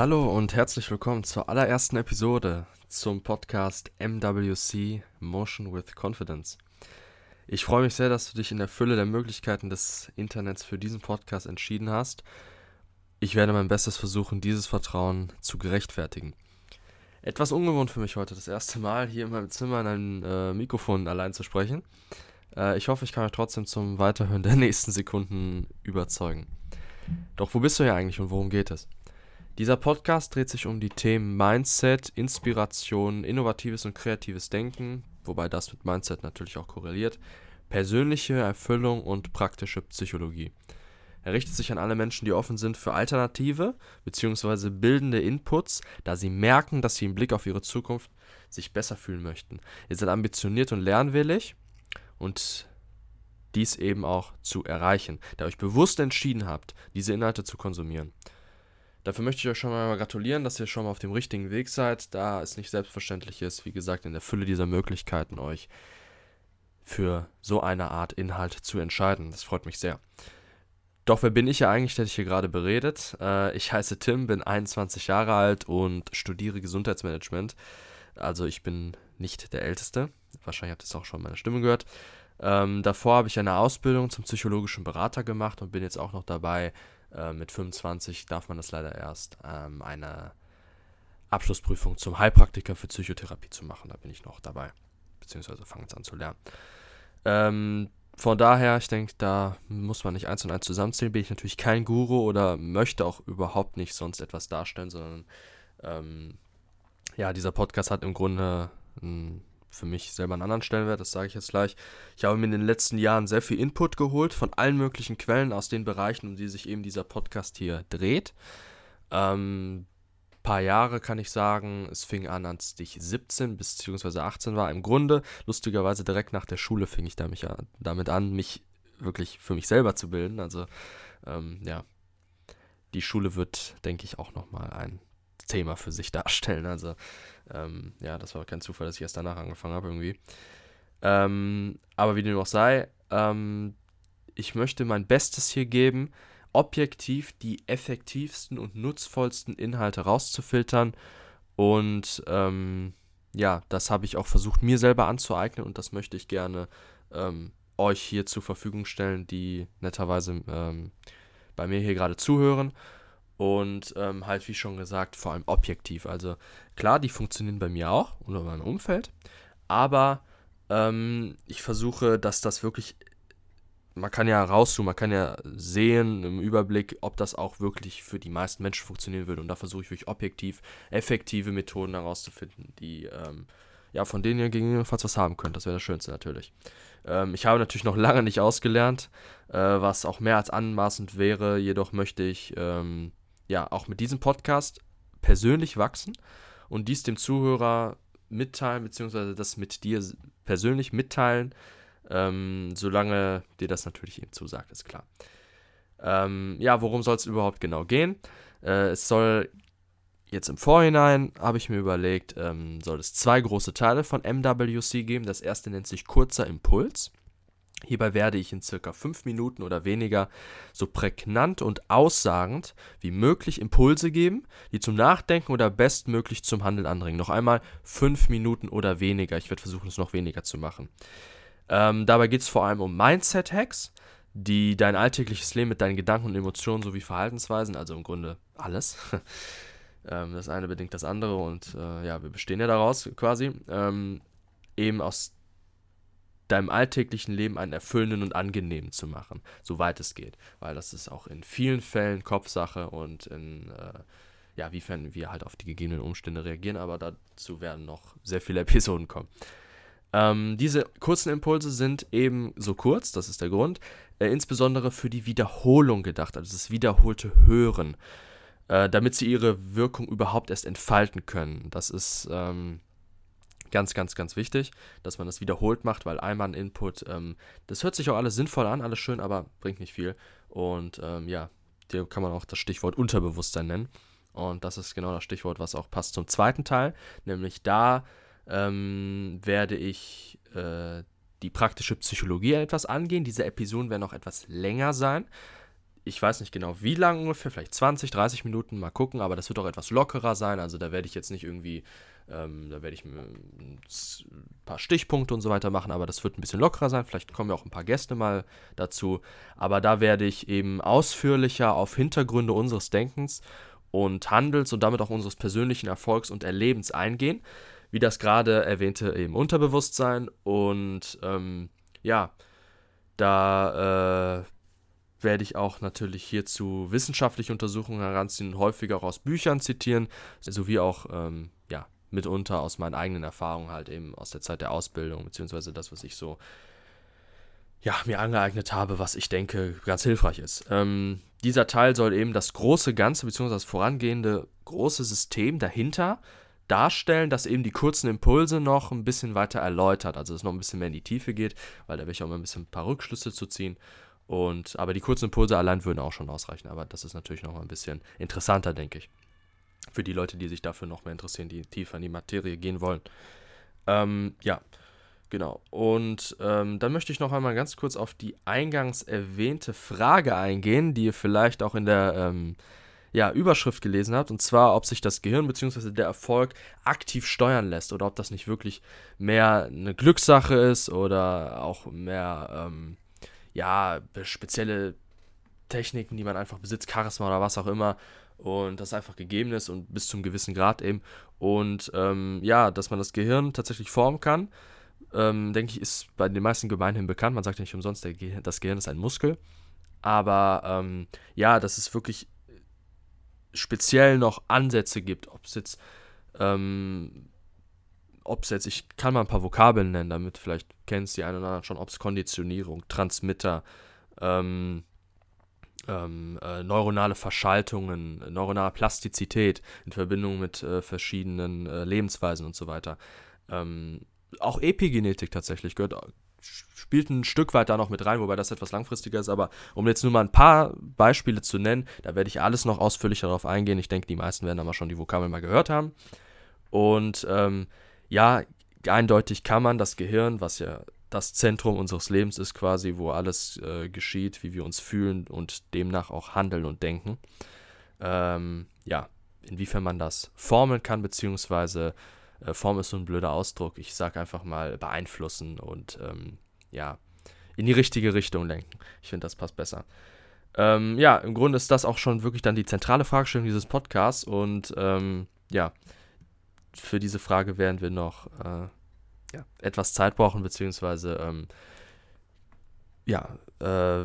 Hallo und herzlich willkommen zur allerersten Episode zum Podcast MWC Motion with Confidence. Ich freue mich sehr, dass du dich in der Fülle der Möglichkeiten des Internets für diesen Podcast entschieden hast. Ich werde mein Bestes versuchen, dieses Vertrauen zu gerechtfertigen. Etwas ungewohnt für mich heute, das erste Mal hier in meinem Zimmer in einem äh, Mikrofon allein zu sprechen. Äh, ich hoffe, ich kann euch trotzdem zum Weiterhören der nächsten Sekunden überzeugen. Doch wo bist du hier eigentlich und worum geht es? Dieser Podcast dreht sich um die Themen Mindset, Inspiration, innovatives und kreatives Denken, wobei das mit Mindset natürlich auch korreliert, persönliche Erfüllung und praktische Psychologie. Er richtet sich an alle Menschen, die offen sind für alternative bzw. bildende Inputs, da sie merken, dass sie im Blick auf ihre Zukunft sich besser fühlen möchten. Ihr seid ambitioniert und lernwillig und dies eben auch zu erreichen, da ihr euch bewusst entschieden habt, diese Inhalte zu konsumieren. Dafür möchte ich euch schon mal gratulieren, dass ihr schon mal auf dem richtigen Weg seid, da es nicht selbstverständlich ist, wie gesagt, in der Fülle dieser Möglichkeiten euch für so eine Art Inhalt zu entscheiden. Das freut mich sehr. Doch wer bin ich ja eigentlich, der dich hier gerade beredet? Äh, ich heiße Tim, bin 21 Jahre alt und studiere Gesundheitsmanagement. Also ich bin nicht der Älteste. Wahrscheinlich habt ihr es auch schon meine Stimme gehört. Ähm, davor habe ich eine Ausbildung zum psychologischen Berater gemacht und bin jetzt auch noch dabei, äh, mit 25 darf man das leider erst, ähm, eine Abschlussprüfung zum Heilpraktiker für Psychotherapie zu machen. Da bin ich noch dabei, beziehungsweise fange jetzt an zu lernen. Ähm, von daher, ich denke, da muss man nicht eins und eins zusammenzählen. Bin ich natürlich kein Guru oder möchte auch überhaupt nicht sonst etwas darstellen, sondern ähm, ja, dieser Podcast hat im Grunde ein für mich selber einen anderen Stellenwert, das sage ich jetzt gleich. Ich habe mir in den letzten Jahren sehr viel Input geholt von allen möglichen Quellen aus den Bereichen, um die sich eben dieser Podcast hier dreht. Ähm, paar Jahre kann ich sagen, es fing an, als ich 17 bzw. 18 war. Im Grunde, lustigerweise direkt nach der Schule fing ich damit an, mich wirklich für mich selber zu bilden. Also ähm, ja, die Schule wird, denke ich, auch nochmal ein Thema für sich darstellen. Also ähm, ja, das war kein Zufall, dass ich erst danach angefangen habe irgendwie. Ähm, aber wie dem auch sei, ähm, ich möchte mein Bestes hier geben, objektiv die effektivsten und nutzvollsten Inhalte rauszufiltern. Und ähm, ja, das habe ich auch versucht, mir selber anzueignen und das möchte ich gerne ähm, euch hier zur Verfügung stellen, die netterweise ähm, bei mir hier gerade zuhören und ähm, halt, wie schon gesagt, vor allem objektiv. Also klar, die funktionieren bei mir auch oder in meinem Umfeld, aber ähm, ich versuche, dass das wirklich, man kann ja rauszoomen, man kann ja sehen im Überblick, ob das auch wirklich für die meisten Menschen funktionieren würde. Und da versuche ich wirklich objektiv effektive Methoden herauszufinden, die, ähm, ja, von denen ihr gegebenenfalls was haben könnt. Das wäre das Schönste natürlich. Ähm, ich habe natürlich noch lange nicht ausgelernt, äh, was auch mehr als anmaßend wäre. Jedoch möchte ich ähm, ja auch mit diesem Podcast persönlich wachsen und dies dem Zuhörer mitteilen, beziehungsweise das mit dir persönlich mitteilen, ähm, solange dir das natürlich eben zusagt, ist klar. Ähm, ja, worum soll es überhaupt genau gehen? Äh, es soll jetzt im Vorhinein, habe ich mir überlegt, ähm, soll es zwei große Teile von MWC geben. Das erste nennt sich kurzer Impuls. Hierbei werde ich in circa 5 Minuten oder weniger so prägnant und aussagend wie möglich Impulse geben, die zum Nachdenken oder bestmöglich zum Handeln anregen. Noch einmal 5 Minuten oder weniger. Ich werde versuchen, es noch weniger zu machen. Ähm, dabei geht es vor allem um Mindset-Hacks, die dein alltägliches Leben mit deinen Gedanken und Emotionen sowie Verhaltensweisen, also im Grunde alles, ähm, das eine bedingt das andere und äh, ja, wir bestehen ja daraus quasi, ähm, eben aus deinem alltäglichen Leben einen erfüllenden und angenehmen zu machen, soweit es geht. Weil das ist auch in vielen Fällen Kopfsache und in, äh, ja, wiefern wir halt auf die gegebenen Umstände reagieren, aber dazu werden noch sehr viele Episoden kommen. Ähm, diese kurzen Impulse sind eben so kurz, das ist der Grund, äh, insbesondere für die Wiederholung gedacht, also das wiederholte Hören, äh, damit sie ihre Wirkung überhaupt erst entfalten können. Das ist, ähm, Ganz, ganz, ganz wichtig, dass man das wiederholt macht, weil einmal ein Input, ähm, das hört sich auch alles sinnvoll an, alles schön, aber bringt nicht viel. Und ähm, ja, hier kann man auch das Stichwort Unterbewusstsein nennen. Und das ist genau das Stichwort, was auch passt zum zweiten Teil. Nämlich da ähm, werde ich äh, die praktische Psychologie etwas angehen. Diese Episoden werden noch etwas länger sein. Ich weiß nicht genau wie lang ungefähr, vielleicht 20, 30 Minuten, mal gucken, aber das wird auch etwas lockerer sein. Also da werde ich jetzt nicht irgendwie, ähm, da werde ich ein paar Stichpunkte und so weiter machen, aber das wird ein bisschen lockerer sein. Vielleicht kommen ja auch ein paar Gäste mal dazu. Aber da werde ich eben ausführlicher auf Hintergründe unseres Denkens und Handels und damit auch unseres persönlichen Erfolgs und Erlebens eingehen. Wie das gerade erwähnte eben Unterbewusstsein und ähm, ja, da äh, werde ich auch natürlich hierzu wissenschaftliche Untersuchungen heranziehen, häufiger auch aus Büchern zitieren, sowie auch ähm, ja, mitunter aus meinen eigenen Erfahrungen halt eben aus der Zeit der Ausbildung, beziehungsweise das, was ich so ja, mir angeeignet habe, was ich denke ganz hilfreich ist. Ähm, dieser Teil soll eben das große Ganze, beziehungsweise das vorangehende große System dahinter darstellen, dass eben die kurzen Impulse noch ein bisschen weiter erläutert, also es noch ein bisschen mehr in die Tiefe geht, weil da will ich auch mal ein bisschen ein paar Rückschlüsse zu ziehen. Und, aber die kurzen Impulse allein würden auch schon ausreichen. Aber das ist natürlich noch mal ein bisschen interessanter, denke ich. Für die Leute, die sich dafür noch mehr interessieren, die tiefer in die Materie gehen wollen. Ähm, ja, genau. Und ähm, dann möchte ich noch einmal ganz kurz auf die eingangs erwähnte Frage eingehen, die ihr vielleicht auch in der ähm, ja, Überschrift gelesen habt. Und zwar, ob sich das Gehirn bzw. der Erfolg aktiv steuern lässt oder ob das nicht wirklich mehr eine Glückssache ist oder auch mehr ähm, ja, spezielle Techniken, die man einfach besitzt, Charisma oder was auch immer. Und das einfach gegeben ist und bis zum gewissen Grad eben. Und ähm, ja, dass man das Gehirn tatsächlich formen kann, ähm, denke ich, ist bei den meisten gemeinhin bekannt. Man sagt ja nicht umsonst, Ge das Gehirn ist ein Muskel. Aber ähm, ja, dass es wirklich speziell noch Ansätze gibt, ob es jetzt ähm, ob es jetzt, ich kann mal ein paar Vokabeln nennen, damit vielleicht kennst die einen oder anderen schon, ob es Konditionierung, Transmitter, ähm, ähm, äh, neuronale Verschaltungen, neuronale Plastizität in Verbindung mit äh, verschiedenen äh, Lebensweisen und so weiter. Ähm, auch Epigenetik tatsächlich gehört, spielt ein Stück weit da noch mit rein, wobei das etwas langfristiger ist. Aber um jetzt nur mal ein paar Beispiele zu nennen, da werde ich alles noch ausführlicher darauf eingehen. Ich denke, die meisten werden aber schon die Vokabeln mal gehört haben. Und ähm, ja, eindeutig kann man das Gehirn, was ja das Zentrum unseres Lebens ist quasi, wo alles äh, geschieht, wie wir uns fühlen und demnach auch handeln und denken. Ähm, ja, inwiefern man das formen kann, beziehungsweise äh, Form ist so ein blöder Ausdruck. Ich sage einfach mal beeinflussen und ähm, ja, in die richtige Richtung lenken. Ich finde, das passt besser. Ähm, ja, im Grunde ist das auch schon wirklich dann die zentrale Fragestellung dieses Podcasts und ähm, ja, für diese Frage werden wir noch äh, ja, etwas Zeit brauchen, beziehungsweise ähm, ja, äh,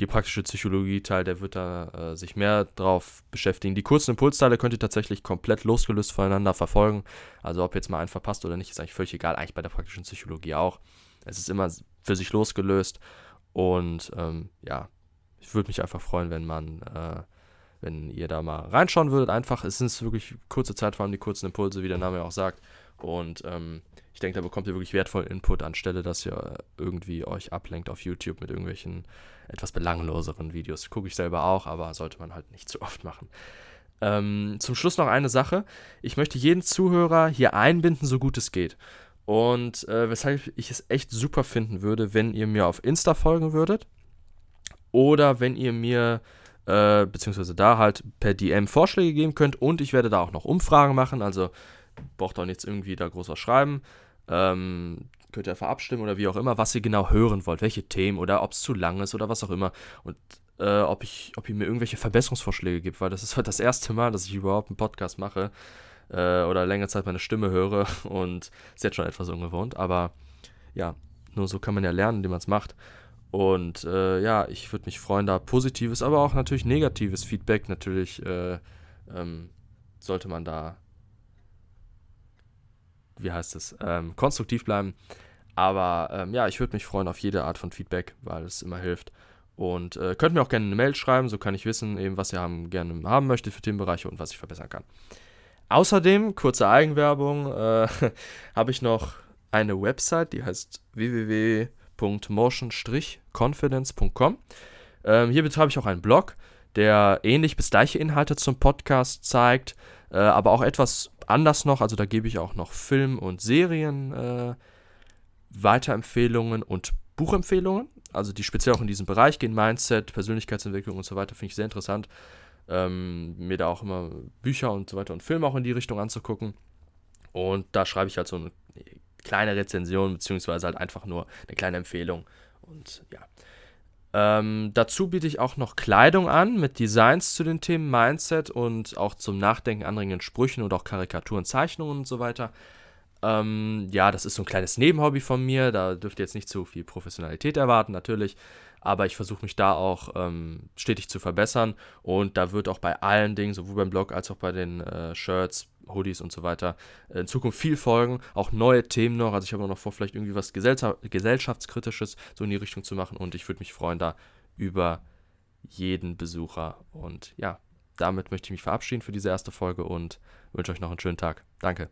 die praktische Psychologie-Teil, der wird da äh, sich mehr drauf beschäftigen. Die kurzen Impulsteile könnt ihr tatsächlich komplett losgelöst voneinander verfolgen. Also ob jetzt mal einen verpasst oder nicht, ist eigentlich völlig egal. Eigentlich bei der praktischen Psychologie auch. Es ist immer für sich losgelöst. Und ähm, ja, ich würde mich einfach freuen, wenn man äh, wenn ihr da mal reinschauen würdet. Einfach, es sind wirklich kurze Zeit, vor allem die kurzen Impulse, wie der Name auch sagt. Und ähm, ich denke, da bekommt ihr wirklich wertvollen Input, anstelle dass ihr irgendwie euch ablenkt auf YouTube mit irgendwelchen etwas belangloseren Videos. Gucke ich selber auch, aber sollte man halt nicht zu oft machen. Ähm, zum Schluss noch eine Sache. Ich möchte jeden Zuhörer hier einbinden, so gut es geht. Und äh, weshalb ich es echt super finden würde, wenn ihr mir auf Insta folgen würdet. Oder wenn ihr mir äh, beziehungsweise da halt per DM Vorschläge geben könnt und ich werde da auch noch Umfragen machen, also braucht auch nichts irgendwie da groß was schreiben. Ähm, könnt ihr einfach abstimmen oder wie auch immer, was ihr genau hören wollt, welche Themen oder ob es zu lang ist oder was auch immer. Und äh, ob, ich, ob ihr mir irgendwelche Verbesserungsvorschläge gibt, weil das ist halt das erste Mal, dass ich überhaupt einen Podcast mache äh, oder längere Zeit meine Stimme höre und ist jetzt schon etwas ungewohnt, aber ja, nur so kann man ja lernen, indem man es macht. Und äh, ja, ich würde mich freuen, da positives, aber auch natürlich negatives Feedback. Natürlich äh, ähm, sollte man da, wie heißt es, ähm, konstruktiv bleiben. Aber ähm, ja, ich würde mich freuen auf jede Art von Feedback, weil es immer hilft. Und äh, könnt mir auch gerne eine Mail schreiben, so kann ich wissen, eben, was ihr haben, gerne haben möchtet für Themenbereiche und was ich verbessern kann. Außerdem, kurze Eigenwerbung, äh, habe ich noch eine Website, die heißt www www.motion-confidence.com. Ähm, hier betreibe ich auch einen Blog, der ähnlich bis gleiche Inhalte zum Podcast zeigt, äh, aber auch etwas anders noch. Also da gebe ich auch noch Film- und Serien, äh, Weiterempfehlungen und Buchempfehlungen. also die speziell auch in diesen Bereich gehen, Mindset, Persönlichkeitsentwicklung und so weiter, finde ich sehr interessant. Ähm, mir da auch immer Bücher und so weiter und Filme auch in die Richtung anzugucken. Und da schreibe ich halt so eine kleine Rezension, beziehungsweise halt einfach nur eine kleine Empfehlung. Und ja. Ähm, dazu biete ich auch noch Kleidung an mit Designs zu den Themen Mindset und auch zum Nachdenken anregenden Sprüchen und auch Karikaturen, Zeichnungen und so weiter. Ähm, ja, das ist so ein kleines Nebenhobby von mir. Da dürft ihr jetzt nicht zu viel Professionalität erwarten, natürlich. Aber ich versuche mich da auch ähm, stetig zu verbessern. Und da wird auch bei allen Dingen, sowohl beim Blog als auch bei den äh, Shirts, Hoodies und so weiter, in Zukunft viel folgen. Auch neue Themen noch. Also ich habe noch vor, vielleicht irgendwie was gesellschaftskritisches so in die Richtung zu machen. Und ich würde mich freuen da über jeden Besucher. Und ja, damit möchte ich mich verabschieden für diese erste Folge und wünsche euch noch einen schönen Tag. Danke.